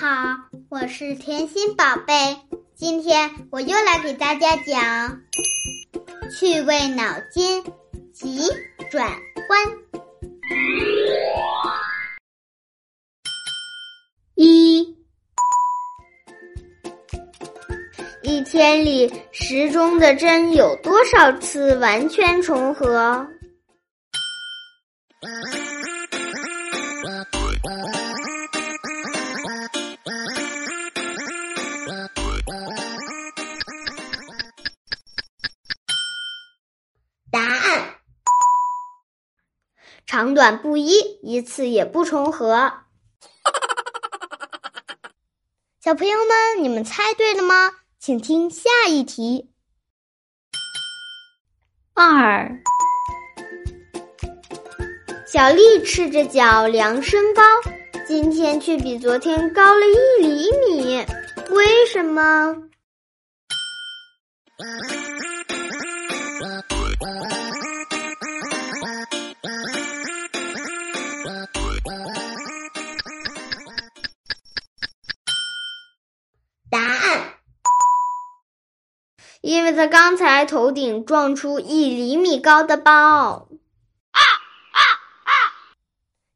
好，我是甜心宝贝。今天我又来给大家讲趣味脑筋急转弯。一，一天里时钟的针有多少次完全重合？长短不一，一次也不重合。小朋友们，你们猜对了吗？请听下一题。二，小丽赤着脚量身高，今天却比昨天高了一厘米，为什么？因为他刚才头顶撞出一厘米高的包。啊啊啊！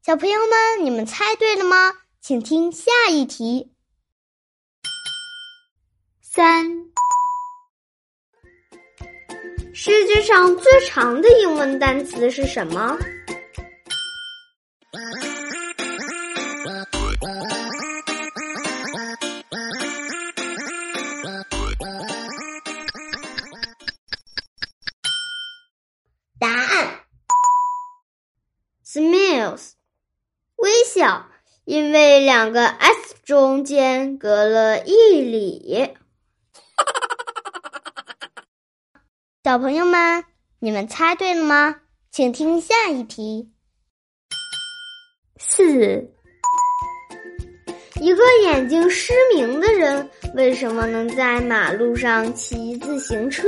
小朋友们，你们猜对了吗？请听下一题。三，世界上最长的英文单词是什么？：smiles，微笑，因为两个 s 中间隔了一里。小朋友们，你们猜对了吗？请听下一题。四，一个眼睛失明的人为什么能在马路上骑自行车？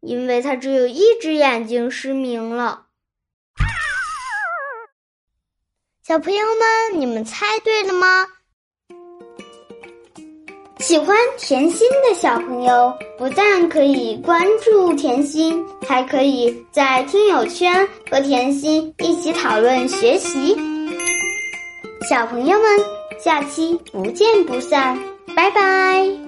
因为他只有一只眼睛失明了。小朋友们，你们猜对了吗？喜欢甜心的小朋友，不但可以关注甜心，还可以在听友圈和甜心一起讨论学习。小朋友们，下期不见不散，拜拜。